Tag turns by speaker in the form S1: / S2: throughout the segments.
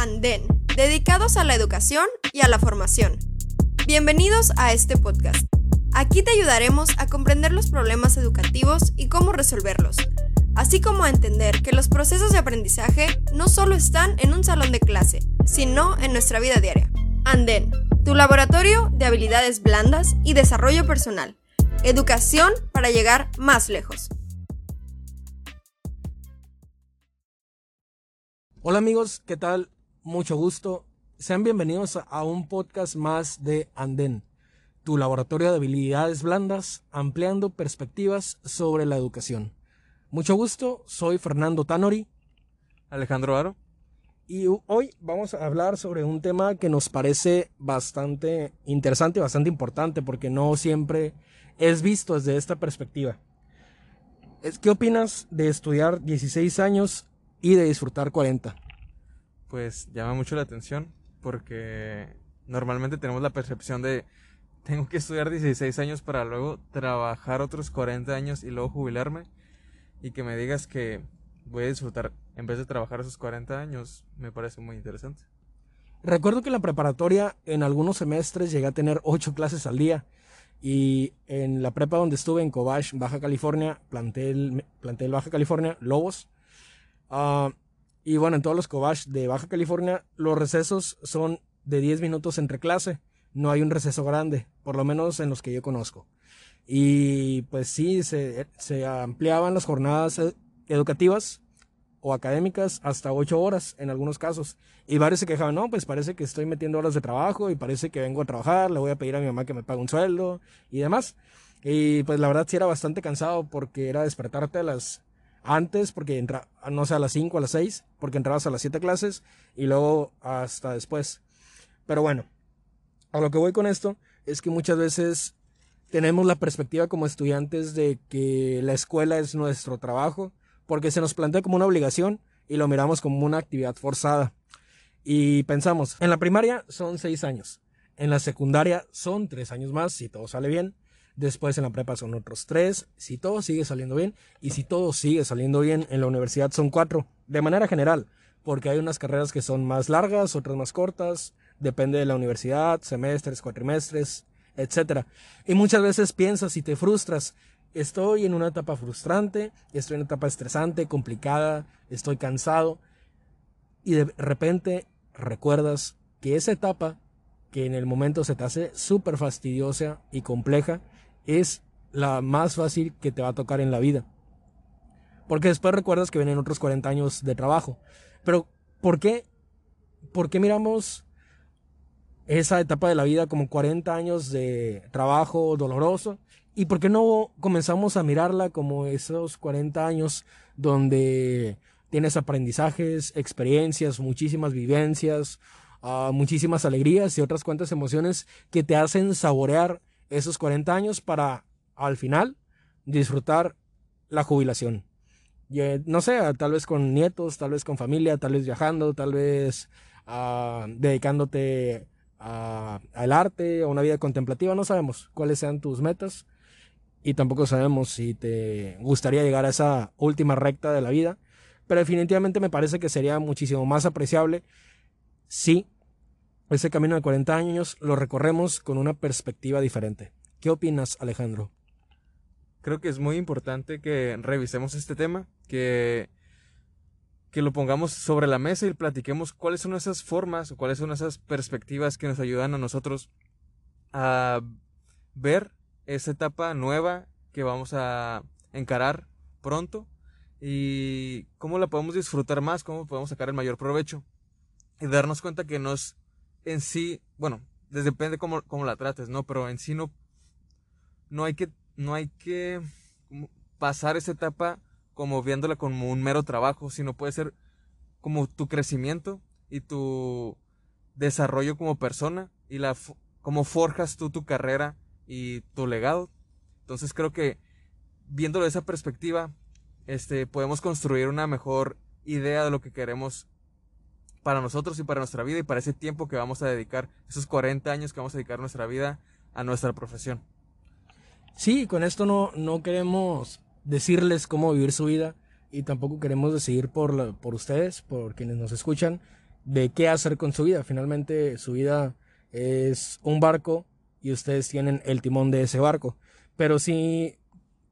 S1: Anden, dedicados a la educación y a la formación. Bienvenidos a este podcast. Aquí te ayudaremos a comprender los problemas educativos y cómo resolverlos, así como a entender que los procesos de aprendizaje no solo están en un salón de clase, sino en nuestra vida diaria. Anden, tu laboratorio de habilidades blandas y desarrollo personal. Educación para llegar más lejos.
S2: Hola amigos, ¿qué tal? Mucho gusto. Sean bienvenidos a un podcast más de Anden, tu laboratorio de habilidades blandas, ampliando perspectivas sobre la educación. Mucho gusto, soy Fernando Tanori.
S3: Alejandro Aro.
S2: Y hoy vamos a hablar sobre un tema que nos parece bastante interesante y bastante importante porque no siempre es visto desde esta perspectiva. ¿Qué opinas de estudiar 16 años y de disfrutar 40?
S3: Pues llama mucho la atención porque normalmente tenemos la percepción de tengo que estudiar 16 años para luego trabajar otros 40 años y luego jubilarme y que me digas que voy a disfrutar en vez de trabajar esos 40 años me parece muy interesante.
S2: Recuerdo que en la preparatoria en algunos semestres llegué a tener 8 clases al día y en la prepa donde estuve en Cobach, Baja California, plantel, plantel Baja California, Lobos, Uh, y bueno, en todos los Cobach de Baja California, los recesos son de 10 minutos entre clase. No hay un receso grande, por lo menos en los que yo conozco. Y pues sí, se, se ampliaban las jornadas e, educativas o académicas hasta 8 horas en algunos casos. Y varios se quejaban, no, pues parece que estoy metiendo horas de trabajo y parece que vengo a trabajar, le voy a pedir a mi mamá que me pague un sueldo y demás. Y pues la verdad sí era bastante cansado porque era despertarte a las antes, porque entra, no sé, a las 5, a las 6, porque entrabas a las 7 clases y luego hasta después. Pero bueno, a lo que voy con esto es que muchas veces tenemos la perspectiva como estudiantes de que la escuela es nuestro trabajo, porque se nos plantea como una obligación y lo miramos como una actividad forzada. Y pensamos, en la primaria son 6 años, en la secundaria son 3 años más, si todo sale bien, Después en la prepa son otros tres, si todo sigue saliendo bien. Y si todo sigue saliendo bien, en la universidad son cuatro, de manera general. Porque hay unas carreras que son más largas, otras más cortas. Depende de la universidad, semestres, cuatrimestres, etc. Y muchas veces piensas y te frustras. Estoy en una etapa frustrante, estoy en una etapa estresante, complicada, estoy cansado. Y de repente recuerdas que esa etapa, que en el momento se te hace súper fastidiosa y compleja, es la más fácil que te va a tocar en la vida. Porque después recuerdas que vienen otros 40 años de trabajo. Pero, ¿por qué? ¿Por qué miramos esa etapa de la vida como 40 años de trabajo doloroso? ¿Y por qué no comenzamos a mirarla como esos 40 años donde tienes aprendizajes, experiencias, muchísimas vivencias, uh, muchísimas alegrías y otras cuantas emociones que te hacen saborear esos 40 años para al final disfrutar la jubilación. Eh, no sé, tal vez con nietos, tal vez con familia, tal vez viajando, tal vez uh, dedicándote al arte, a una vida contemplativa, no sabemos cuáles sean tus metas y tampoco sabemos si te gustaría llegar a esa última recta de la vida, pero definitivamente me parece que sería muchísimo más apreciable si ese camino de 40 años lo recorremos con una perspectiva diferente. ¿Qué opinas, Alejandro?
S3: Creo que es muy importante que revisemos este tema, que, que lo pongamos sobre la mesa y platiquemos cuáles son esas formas o cuáles son esas perspectivas que nos ayudan a nosotros a ver esa etapa nueva que vamos a encarar pronto y cómo la podemos disfrutar más, cómo podemos sacar el mayor provecho y darnos cuenta que nos en sí, bueno, depende cómo, cómo la trates, ¿no? Pero en sí no, no hay que, no hay que pasar esa etapa como viéndola como un mero trabajo, sino puede ser como tu crecimiento y tu desarrollo como persona y la cómo forjas tú tu carrera y tu legado. Entonces creo que viéndolo de esa perspectiva, este podemos construir una mejor idea de lo que queremos para nosotros y para nuestra vida y para ese tiempo que vamos a dedicar, esos 40 años que vamos a dedicar nuestra vida a nuestra profesión.
S2: Sí, con esto no, no queremos decirles cómo vivir su vida y tampoco queremos decidir por, por ustedes, por quienes nos escuchan, de qué hacer con su vida. Finalmente su vida es un barco y ustedes tienen el timón de ese barco. Pero sí,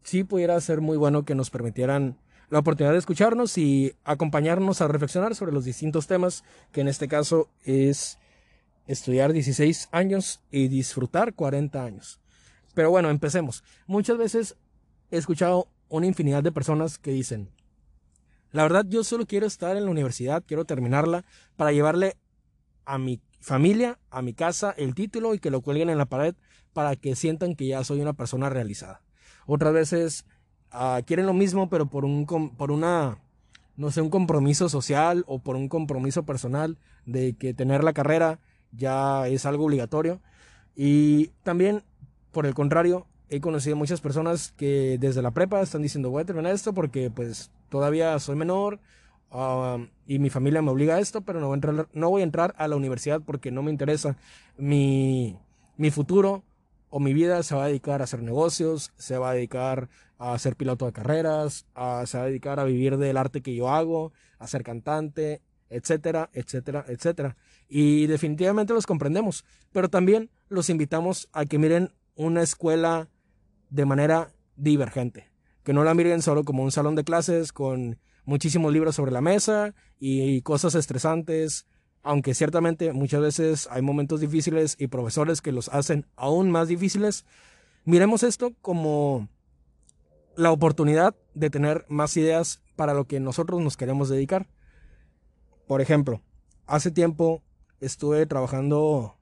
S2: sí pudiera ser muy bueno que nos permitieran la oportunidad de escucharnos y acompañarnos a reflexionar sobre los distintos temas, que en este caso es estudiar 16 años y disfrutar 40 años. Pero bueno, empecemos. Muchas veces he escuchado una infinidad de personas que dicen, la verdad yo solo quiero estar en la universidad, quiero terminarla para llevarle a mi familia, a mi casa, el título y que lo cuelguen en la pared para que sientan que ya soy una persona realizada. Otras veces uh, quieren lo mismo, pero por, un, por una, no sé, un compromiso social o por un compromiso personal de que tener la carrera ya es algo obligatorio. Y también, por el contrario, he conocido muchas personas que desde la prepa están diciendo voy a terminar esto porque pues todavía soy menor y mi familia me obliga a esto, pero no voy, a entrar, no voy a entrar a la universidad porque no me interesa. Mi, mi futuro o mi vida se va a dedicar a hacer negocios, se va a dedicar a ser piloto de carreras, a, se va a dedicar a vivir del arte que yo hago, a ser cantante, etcétera, etcétera, etcétera. Y definitivamente los comprendemos, pero también los invitamos a que miren una escuela de manera divergente, que no la miren solo como un salón de clases con muchísimos libros sobre la mesa y cosas estresantes, aunque ciertamente muchas veces hay momentos difíciles y profesores que los hacen aún más difíciles, miremos esto como la oportunidad de tener más ideas para lo que nosotros nos queremos dedicar. Por ejemplo, hace tiempo estuve trabajando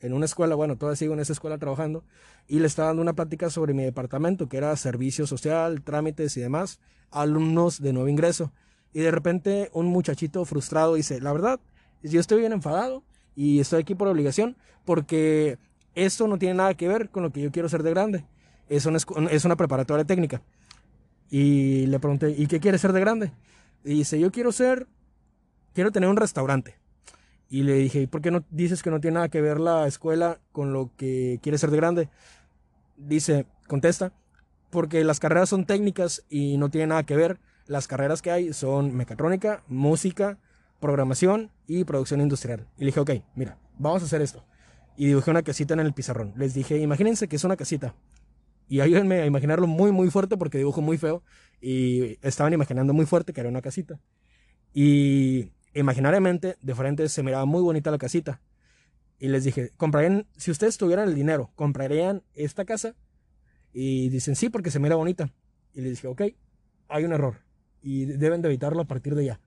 S2: en una escuela, bueno, todavía sigo en esa escuela trabajando, y le estaba dando una plática sobre mi departamento, que era servicio social, trámites y demás, alumnos de nuevo ingreso. Y de repente un muchachito frustrado dice, la verdad, yo estoy bien enfadado y estoy aquí por obligación, porque esto no tiene nada que ver con lo que yo quiero ser de grande. Es una, es una preparatoria técnica. Y le pregunté, ¿y qué quieres ser de grande? Y dice, yo quiero ser, quiero tener un restaurante. Y le dije, ¿y por qué no dices que no tiene nada que ver la escuela con lo que quiere ser de grande? Dice, contesta, porque las carreras son técnicas y no tiene nada que ver. Las carreras que hay son mecatrónica, música, programación y producción industrial. Y le dije, ok, mira, vamos a hacer esto. Y dibujé una casita en el pizarrón. Les dije, imagínense que es una casita. Y ayúdenme a imaginarlo muy, muy fuerte porque dibujo muy feo. Y estaban imaginando muy fuerte que era una casita. Y imaginariamente, de frente se miraba muy bonita la casita. Y les dije, ¿comprarían, si ustedes tuvieran el dinero, ¿comprarían esta casa? Y dicen, sí, porque se mira bonita. Y les dije, ok, hay un error. Y deben de evitarlo a partir de ya.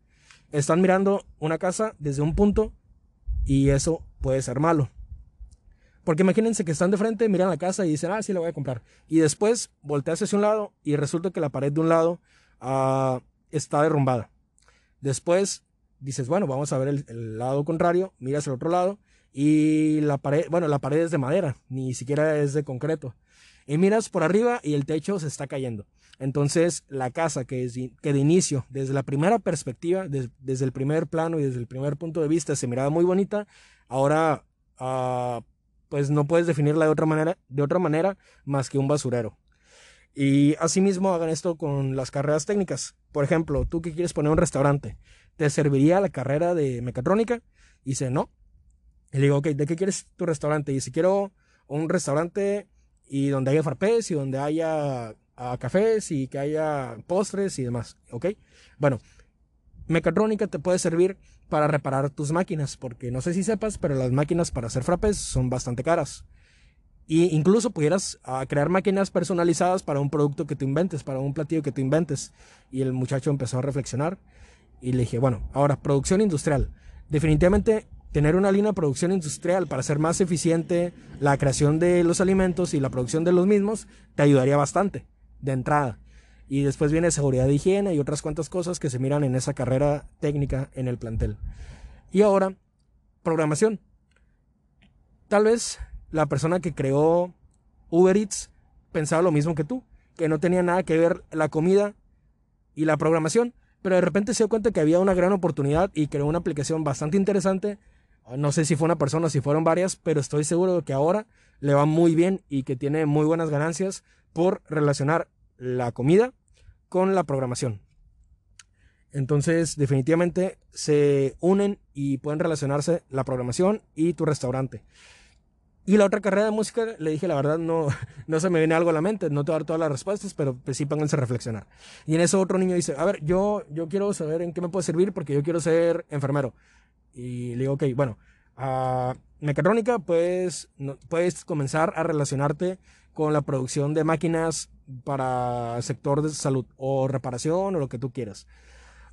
S2: Están mirando una casa desde un punto y eso puede ser malo. Porque imagínense que están de frente, miran la casa y dicen, ah, sí, la voy a comprar. Y después volteas hacia un lado y resulta que la pared de un lado uh, está derrumbada. Después dices, bueno, vamos a ver el, lado contrario, miras el otro lado y la pared, bueno, la pared es de madera, ni siquiera es de concreto. Y miras por arriba y el techo se está cayendo. Entonces, la casa que, es, de inicio, desde la primera perspectiva, desde el primer plano y desde el primer punto de vista, se miraba muy bonita, ahora, uh, pues no puedes definirla de otra manera, de otra manera más que un basurero. Y asimismo hagan esto con las carreras técnicas. Por ejemplo, tú que quieres poner un restaurante, ¿te serviría la carrera de mecatrónica? Y dice, no. Y le digo, ok, ¿de qué quieres tu restaurante? Y dice, quiero un restaurante y donde haya farpés y donde haya uh, cafés y que haya postres y demás, ¿ok? Bueno, mecatrónica te puede servir para reparar tus máquinas, porque no sé si sepas, pero las máquinas para hacer frappés son bastante caras. Y incluso pudieras uh, crear máquinas personalizadas para un producto que tú inventes, para un platillo que tú inventes. Y el muchacho empezó a reflexionar y le dije, bueno, ahora producción industrial. Definitivamente tener una línea de producción industrial para hacer más eficiente la creación de los alimentos y la producción de los mismos te ayudaría bastante de entrada. Y después viene seguridad de higiene y otras cuantas cosas que se miran en esa carrera técnica en el plantel. Y ahora, programación. Tal vez la persona que creó Uber Eats pensaba lo mismo que tú, que no tenía nada que ver la comida y la programación, pero de repente se dio cuenta que había una gran oportunidad y creó una aplicación bastante interesante. No sé si fue una persona o si fueron varias, pero estoy seguro de que ahora le va muy bien y que tiene muy buenas ganancias por relacionar la comida con la programación. Entonces, definitivamente se unen y pueden relacionarse la programación y tu restaurante. Y la otra carrera de música, le dije, la verdad, no, no se me viene algo a la mente, no te voy a dar todas las respuestas, pero pues sí pónganse a reflexionar. Y en eso otro niño dice, a ver, yo, yo quiero saber en qué me puede servir porque yo quiero ser enfermero. Y le digo, ok, bueno, a mecatrónica, pues puedes comenzar a relacionarte con la producción de máquinas para sector de salud o reparación o lo que tú quieras.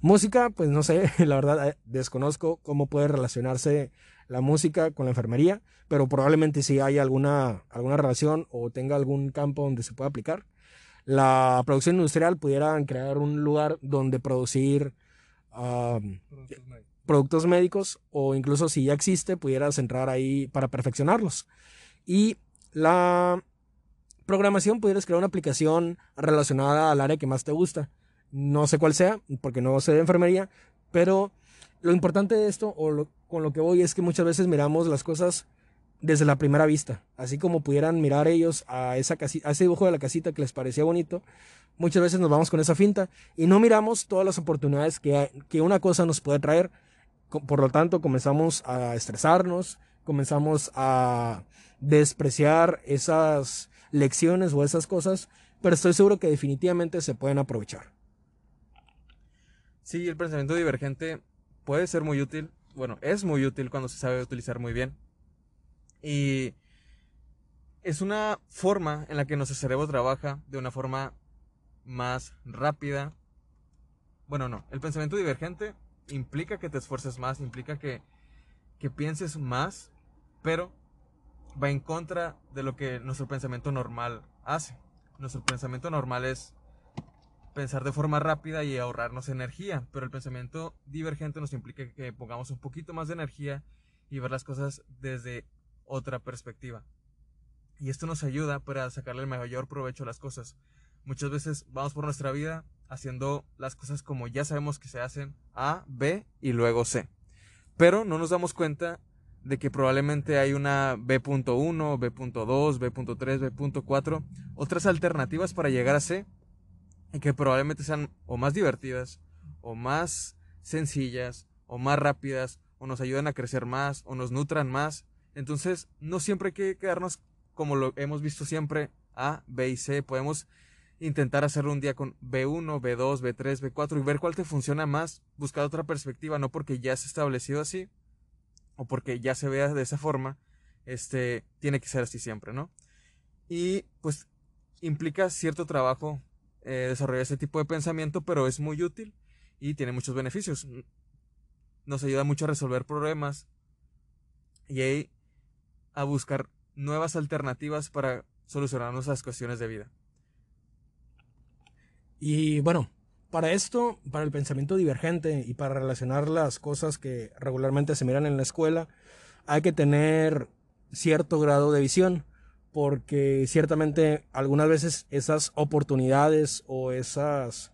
S2: Música, pues no sé, la verdad eh, desconozco cómo puede relacionarse la música con la enfermería, pero probablemente sí hay alguna, alguna relación o tenga algún campo donde se pueda aplicar. La producción industrial pudiera crear un lugar donde producir productos, médicos. o incluso si ya existe, pudieras entrar ahí para perfeccionarlos. Y la programación, pudieras crear una aplicación relacionada al área que más te gusta. No sé cuál sea, porque no sé de enfermería, pero lo importante de esto, o con lo que voy, es que muchas veces miramos las cosas desde la primera vista. Así como pudieran mirar ellos a, ese dibujo de la casita que les parecía bonito, muchas veces nos vamos con esa finta y no miramos todas las oportunidades que, que una cosa nos puede traer. Por lo tanto, comenzamos a estresarnos, comenzamos a despreciar esas lecciones o esas cosas, pero estoy seguro que definitivamente se pueden aprovechar.
S3: Sí, el pensamiento divergente puede ser muy útil, bueno, es muy útil cuando se sabe utilizar muy bien. Y es una forma en la que nuestro cerebro trabaja de una forma más rápida. Bueno, no, el pensamiento divergente implica que te esfuerces más, implica que, que pienses más, pero va en contra de lo que nuestro pensamiento normal hace. Nuestro pensamiento normal es pensar de forma rápida y ahorrarnos energía, pero el pensamiento divergente nos implica que pongamos un poquito más de energía y ver las cosas desde otra perspectiva. Y esto nos ayuda para sacarle el mayor provecho a las cosas. Muchas veces vamos por nuestra vida haciendo las cosas como ya sabemos que se hacen A, B y luego C. Pero no nos damos cuenta de que probablemente hay una B.1, B.2, B.3, B.4, otras alternativas para llegar a C y que probablemente sean o más divertidas, o más sencillas, o más rápidas, o nos ayuden a crecer más, o nos nutran más. Entonces, no siempre hay que quedarnos como lo hemos visto siempre, A, B y C. Podemos intentar hacerlo un día con B1, B2, B3, B4 y ver cuál te funciona más, buscar otra perspectiva, no porque ya se ha establecido así, o porque ya se vea de esa forma, este, tiene que ser así siempre, ¿no? Y pues implica cierto trabajo eh, desarrollar ese tipo de pensamiento, pero es muy útil y tiene muchos beneficios. Nos ayuda mucho a resolver problemas y a buscar nuevas alternativas para solucionar nuestras cuestiones de vida.
S2: Y bueno, para esto, para el pensamiento divergente y para relacionar las cosas que regularmente se miran en la escuela, hay que tener cierto grado de visión, porque ciertamente algunas veces esas oportunidades o esas,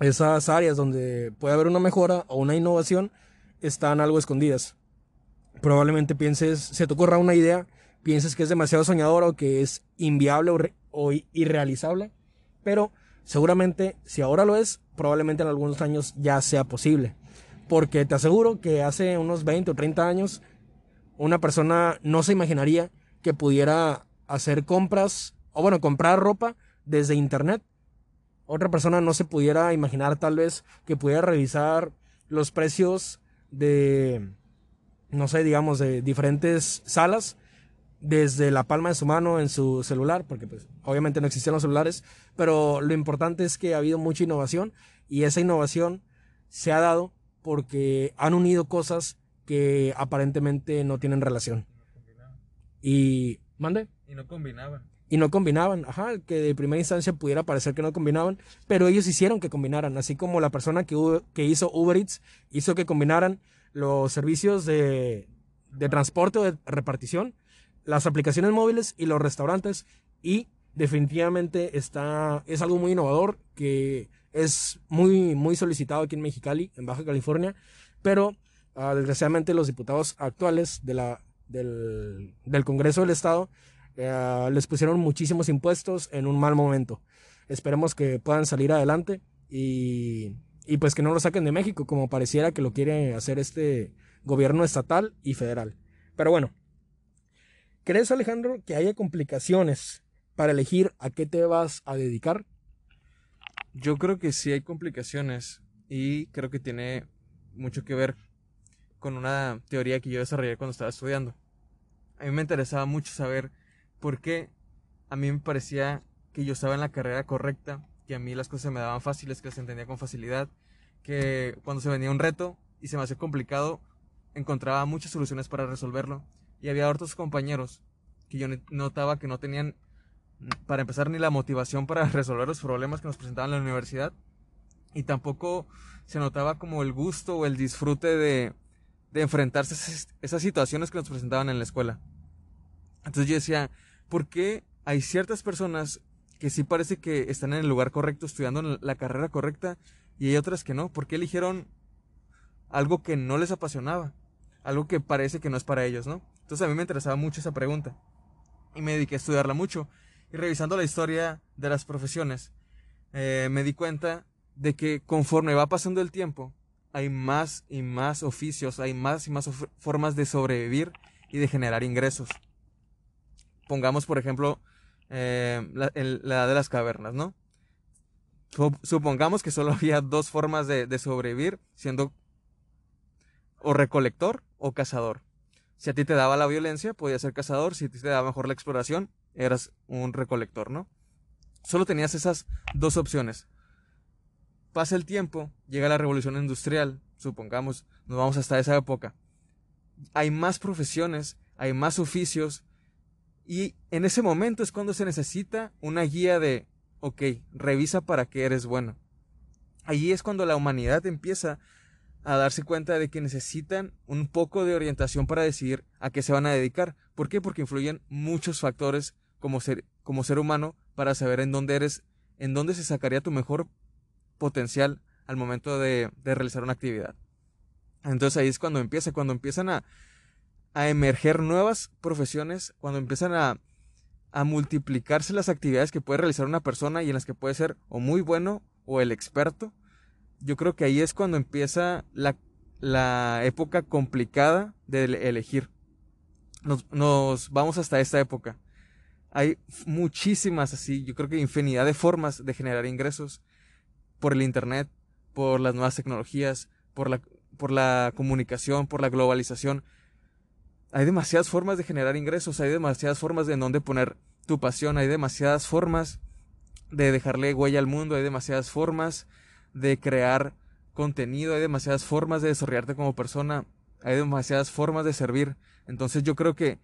S2: esas áreas donde puede haber una mejora o una innovación están algo escondidas. Probablemente pienses, se te ocurra una idea, pienses que es demasiado soñadora o que es inviable o, o irrealizable, pero Seguramente, si ahora lo es, probablemente en algunos años ya sea posible. Porque te aseguro que hace unos 20 o 30 años, una persona no se imaginaría que pudiera hacer compras, o bueno, comprar ropa desde internet. Otra persona no se pudiera imaginar tal vez que pudiera revisar los precios de, no sé, digamos, de diferentes salas desde la palma de su mano en su celular, porque pues obviamente no existían los celulares, pero lo importante es que ha habido mucha innovación y esa innovación se ha dado porque han unido cosas que aparentemente no tienen relación. Y mande.
S3: Y no combinaban.
S2: Y no combinaban, ajá, que de primera instancia pudiera parecer que no combinaban, pero ellos hicieron que combinaran, así como la persona que, que hizo Uber Eats hizo que combinaran los servicios de, de transporte o de repartición las aplicaciones móviles y los restaurantes y definitivamente está, es algo muy innovador que es muy, muy solicitado aquí en Mexicali, en Baja California, pero ah, desgraciadamente los diputados actuales de la, del, del Congreso del Estado eh, les pusieron muchísimos impuestos en un mal momento. Esperemos que puedan salir adelante y, y pues que no lo saquen de México, como pareciera que lo quiere hacer este gobierno estatal y federal. Pero bueno, ¿crees Alejandro que haya complicaciones para elegir a qué te vas a dedicar?
S3: Yo creo que sí hay complicaciones y creo que tiene mucho que ver con una teoría que yo desarrollé cuando estaba estudiando. A mí me interesaba mucho saber por qué a mí me parecía que yo estaba en la carrera correcta, que a mí las cosas me daban fáciles, que las entendía con facilidad, que cuando se venía un reto y se me hacía complicado, encontraba muchas soluciones para resolverlo. Y había otros compañeros que yo notaba que no tenían, para empezar, ni la motivación para resolver los problemas que nos presentaban en la universidad. Y tampoco se notaba como el gusto o el disfrute de, de enfrentarse a esas situaciones que nos presentaban en la escuela. Entonces yo decía, ¿por qué hay ciertas personas que sí parece que están en el lugar correcto, estudiando la carrera correcta, y hay otras que no? ¿Por qué eligieron algo que no les apasionaba? Algo que parece que no es para ellos, ¿no? Entonces a mí me interesaba mucho esa pregunta. Y me dediqué a estudiarla mucho. Y revisando la historia de las profesiones, eh, me di cuenta de que conforme va pasando el tiempo, hay más y más oficios, hay más y más formas de sobrevivir y de generar ingresos. Pongamos, por ejemplo, eh, la, edad de las cavernas, ¿no? Supongamos que solo había dos formas de, de sobrevivir, siendo o recolector o cazador. Si a ti te daba la violencia, podías ser cazador. Si a ti te daba mejor la exploración, eras un recolector, ¿no? Solo tenías esas dos opciones. Pasa el tiempo, llega la revolución industrial, supongamos, nos vamos hasta esa época. Hay más profesiones, hay más oficios, y en ese momento es cuando se necesita una guía de, ok, revisa para qué eres bueno. Allí es cuando la humanidad empieza a darse cuenta de que necesitan un poco de orientación para decidir a qué se van a dedicar. ¿Por qué? Porque influyen muchos factores como ser, como ser humano para saber en dónde eres, en dónde se sacaría tu mejor potencial al momento de, realizar una actividad. Entonces ahí es cuando empieza, cuando empiezan a, a emerger nuevas profesiones, cuando empiezan a, a multiplicarse las actividades que puede realizar una persona y en las que puede ser o muy bueno o el experto yo creo que ahí es cuando empieza la, la época complicada de elegir. Nos, nos, vamos hasta esta época. Hay muchísimas así, yo creo que infinidad de formas de generar ingresos por el Internet, por las nuevas tecnologías, por la, por la comunicación, por la globalización. Hay demasiadas formas de generar ingresos, hay demasiadas formas de en dónde poner tu pasión, hay demasiadas formas de dejarle huella al mundo, hay demasiadas formas de crear contenido, hay demasiadas formas de desarrollarte como persona, hay demasiadas formas de servir. Entonces yo creo que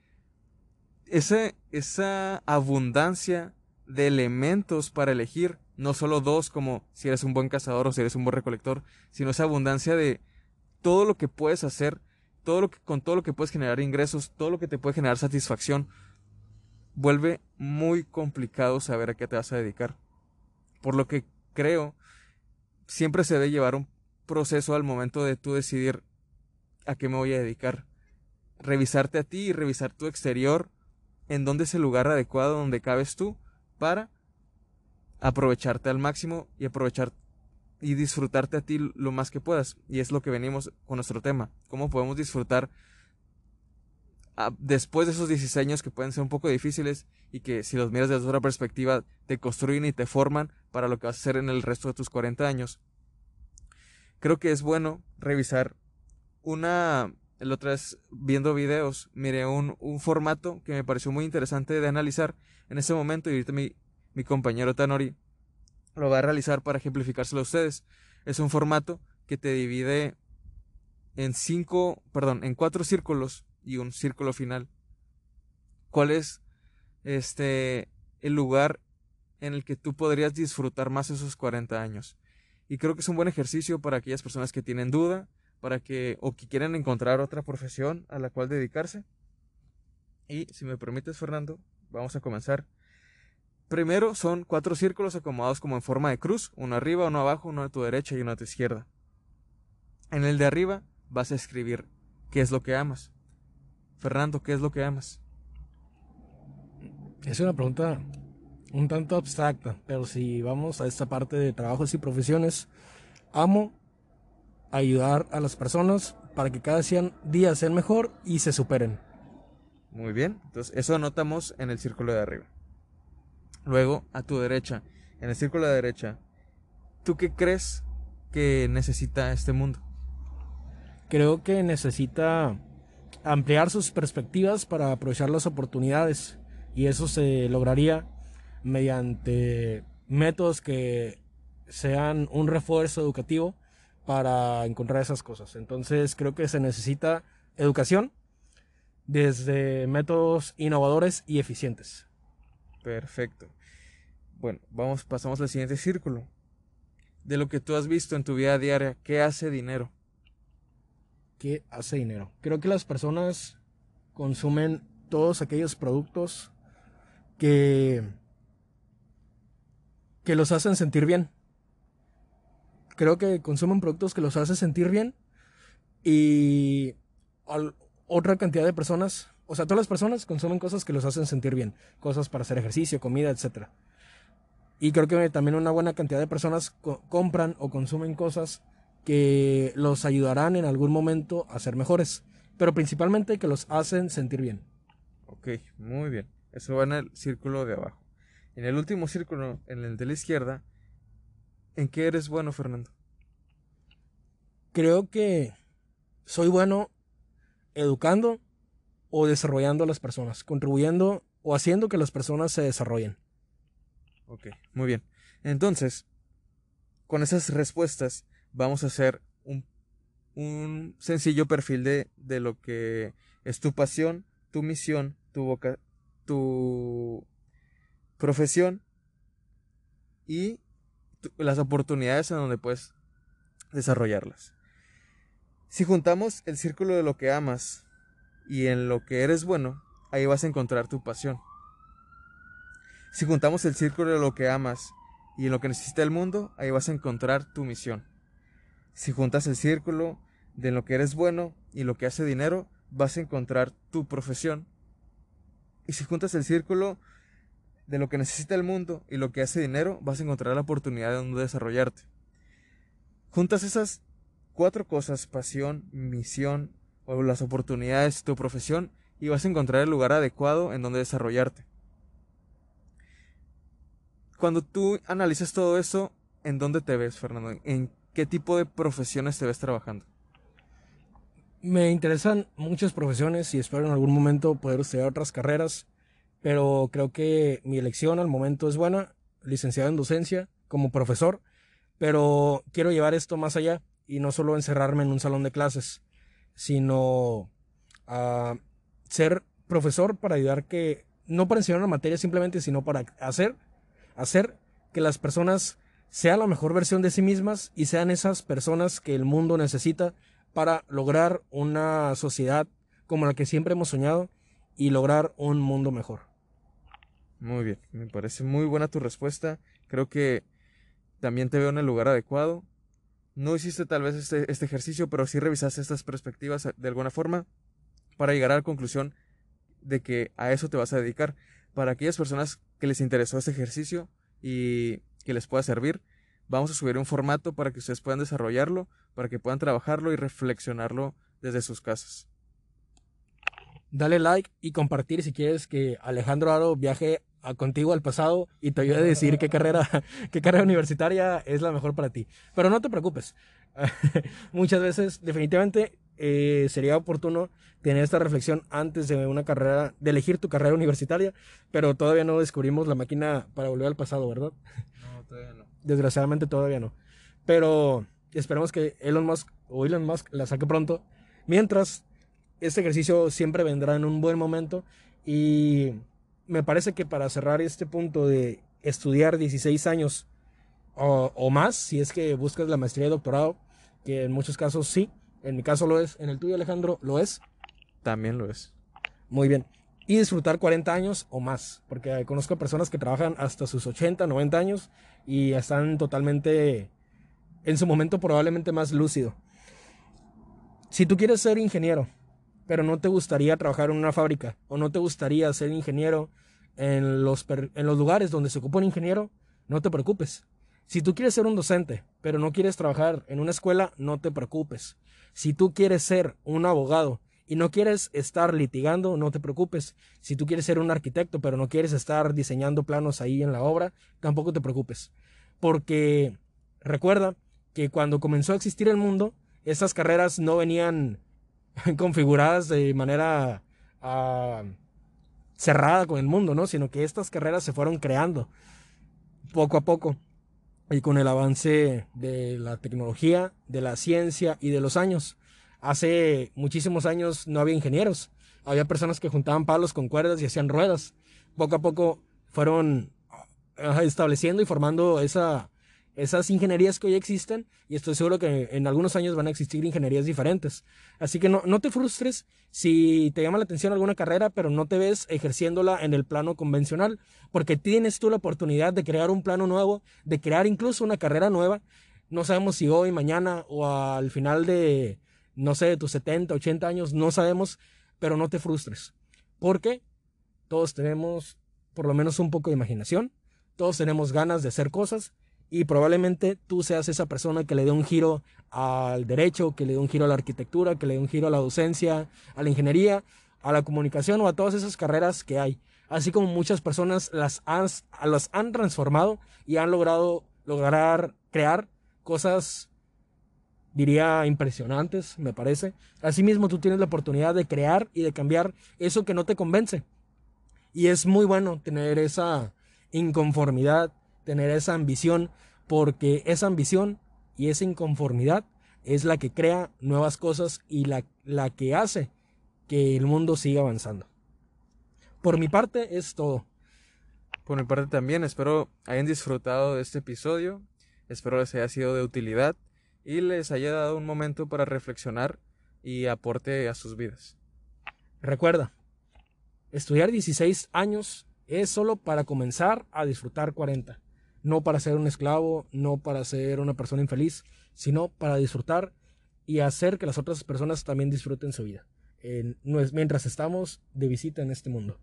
S3: esa, esa abundancia de elementos para elegir, no solo dos como si eres un buen cazador o si eres un buen recolector, sino esa abundancia de todo lo que puedes hacer, todo lo que, con todo lo que puedes generar ingresos, todo lo que te puede generar satisfacción, vuelve muy complicado saber a qué te vas a dedicar. Por lo que creo siempre se debe llevar un proceso al momento de tú decidir a qué me voy a dedicar. Revisarte a ti y revisar tu exterior, en dónde es el lugar adecuado donde cabes tú para aprovecharte al máximo y aprovechar y disfrutarte a ti lo más que puedas. Y es lo que venimos con nuestro tema. Cómo podemos disfrutar después de esos 16 años que pueden ser un poco difíciles y que si los miras desde otra perspectiva te construyen y te forman para lo que vas a hacer en el resto de tus 40 años. Creo que es bueno revisar una... El otra vez viendo videos, miré un, un formato que me pareció muy interesante de analizar en ese momento y ahorita mi, mi compañero Tanori lo va a realizar para ejemplificárselo a ustedes. Es un formato que te divide en cinco, perdón, en cuatro círculos y un círculo final. ¿Cuál es este el lugar en el que tú podrías disfrutar más esos 40 años? Y creo que es un buen ejercicio para aquellas personas que tienen duda, para que o que quieren encontrar otra profesión a la cual dedicarse. Y si me permites, Fernando, vamos a comenzar. Primero son cuatro círculos acomodados como en forma de cruz, uno arriba, uno abajo, uno a tu derecha y uno a tu izquierda. En el de arriba vas a escribir qué es lo que amas. Fernando, ¿qué es lo que amas?
S2: Es una pregunta un tanto abstracta, pero si vamos a esta parte de trabajos y profesiones, amo ayudar a las personas para que cada día sean mejor y se superen.
S3: Muy bien, entonces eso anotamos en el círculo de arriba. Luego, a tu derecha, en el círculo de derecha, ¿tú qué crees que necesita este mundo?
S2: Creo que necesita ampliar sus perspectivas para aprovechar las oportunidades y eso se lograría mediante métodos que sean un refuerzo educativo para encontrar esas cosas. Entonces creo que se necesita educación desde métodos innovadores y eficientes.
S3: Perfecto. Bueno, vamos, pasamos al siguiente círculo. De lo que tú has visto en tu vida diaria, ¿qué hace dinero?
S2: ¿Qué hace dinero? Creo que las personas consumen todos aquellos productos que, que los hacen sentir bien creo que consumen productos que los hace sentir bien y otra cantidad de personas, o sea, todas las personas consumen cosas que los hacen sentir bien, cosas para hacer ejercicio, comida, etc. Y creo que también una buena cantidad de personas compran o consumen cosas que los ayudarán en algún momento a ser mejores, pero principalmente que los hacen sentir bien.
S3: Ok, muy bien. Eso va en el círculo de abajo. En el último círculo, en el de la izquierda, ¿En qué eres bueno, Fernando?
S2: Creo que soy bueno educando o desarrollando a las personas, contribuyendo o haciendo que las personas se desarrollen.
S3: Ok, muy bien. Entonces, con esas respuestas vamos a hacer un, sencillo perfil de, de, lo que es tu pasión, tu misión, tu, tu profesión y las oportunidades en donde puedes desarrollarlas. Si juntamos el círculo de lo que amas y en lo que eres bueno, ahí vas a encontrar tu pasión. Si juntamos el círculo de lo que amas y en lo que necesita el mundo, ahí vas a encontrar tu misión. Si juntas el círculo de lo que eres bueno y lo que hace dinero, vas a encontrar tu profesión. Y si juntas el círculo de lo que necesita el mundo y lo que hace dinero, vas a encontrar la oportunidad de donde desarrollarte. Juntas esas cuatro cosas, pasión, misión o las oportunidades, tu profesión, y vas a encontrar el lugar adecuado en donde desarrollarte. Cuando tú analizas todo eso, ¿en dónde te ves, Fernando? ¿En qué tipo de profesiones te ves trabajando?
S2: Me interesan muchas profesiones y espero en algún momento poder estudiar otras carreras pero creo que mi elección al momento es buena, licenciado en docencia, como profesor, pero quiero llevar esto más allá y no solo encerrarme en un salón de clases, sino a ser profesor para ayudar que, no para enseñar una materia simplemente, sino para hacer, hacer que las personas sean la mejor versión de sí mismas y sean esas personas que el mundo necesita para lograr una sociedad como la que siempre hemos soñado y lograr un mundo mejor.
S3: Muy bien, me parece muy buena tu respuesta. Creo que también te veo en el lugar adecuado. No hiciste tal vez este, este ejercicio, pero sí revisaste estas perspectivas de alguna forma para llegar a la conclusión de que a eso te vas a dedicar. Para aquellas personas que les interesó este ejercicio y que les pueda servir, vamos a subir un formato para que ustedes puedan desarrollarlo, para que puedan trabajarlo y reflexionarlo desde sus casas
S2: dale like y compartir si quieres que Alejandro Aro viaje a, contigo al pasado y te ayude a decir qué carrera, qué carrera universitaria es la mejor para ti. Pero no te preocupes. Muchas veces, definitivamente, eh, sería oportuno tener esta reflexión antes de una carrera, de elegir tu carrera universitaria, pero todavía no descubrimos la máquina para volver al pasado, ¿verdad?
S3: No, todavía no.
S2: Desgraciadamente todavía no. Pero esperemos que Elon Musk o Elon Musk la saque pronto. Mientras, este ejercicio siempre vendrá en un buen momento y me parece que para cerrar este punto de estudiar 16 años o, más, si es que buscas la maestría y doctorado, que en muchos casos sí, en mi caso lo es, en el tuyo Alejandro lo es.
S3: También lo es.
S2: Muy bien. Y disfrutar 40 años o más, porque conozco personas que trabajan hasta sus 80, 90 años y están totalmente, en su momento probablemente más lúcido. Si tú quieres ser ingeniero, pero no te gustaría trabajar en una fábrica o no te gustaría ser ingeniero en los, en los lugares donde se ocupa un ingeniero, no te preocupes. Si tú quieres ser un docente, pero no quieres trabajar en una escuela, no te preocupes. Si tú quieres ser un abogado y no quieres estar litigando, no te preocupes. Si tú quieres ser un arquitecto, pero no quieres estar diseñando planos ahí en la obra, tampoco te preocupes. Porque recuerda que cuando comenzó a existir el mundo, esas carreras no venían configuradas de manera ah, cerrada con el mundo, ¿no? Sino que estas carreras se fueron creando poco a poco y con el avance de la tecnología, de la ciencia y de los años. Hace muchísimos años no había ingenieros, había personas que juntaban palos con cuerdas y hacían ruedas. Poco a poco fueron estableciendo y formando esa, esas ingenierías que hoy existen y estoy seguro que en algunos años van a existir ingenierías diferentes. Así que no te frustres si te llama la atención alguna carrera, pero no te ves ejerciéndola en el plano convencional, porque tienes tú la oportunidad de crear un plano nuevo, de crear incluso una carrera nueva. No sabemos si hoy, mañana o al final de, no sé, de tus 70, 80 años, no sabemos, pero no te frustres, porque todos tenemos por lo menos un poco de imaginación, todos tenemos ganas de hacer cosas y probablemente tú seas esa persona que le dé un giro al derecho, que le dé un giro a la arquitectura, que le dé un giro a la docencia, a la ingeniería, a la comunicación o a todas esas carreras que hay. Así como muchas personas las han, las han transformado y han logrado lograr crear cosas, diría, impresionantes, me parece. Asimismo, tú tienes la oportunidad de crear y de cambiar eso que no te convence. Y es muy bueno tener esa inconformidad, tener esa ambición, porque esa ambición y esa inconformidad es la que crea nuevas cosas y la, la que hace que el mundo siga avanzando. Por mi parte es todo.
S3: Por mi parte también, espero hayan disfrutado de este episodio, espero les haya sido de utilidad y les haya dado un momento para reflexionar y aporte a sus vidas.
S2: Recuerda, estudiar 16 años es solo para comenzar a disfrutar 40 no para ser un esclavo, no para ser una persona infeliz, sino para disfrutar y hacer que las otras personas también disfruten su vida, mientras estamos de visita en este mundo.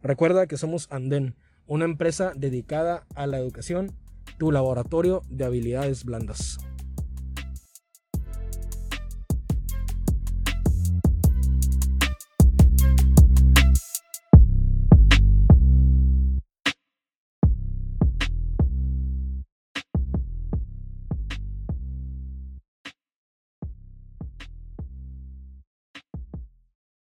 S2: Recuerda que somos Anden, una empresa dedicada a la educación, tu laboratorio de habilidades blandas.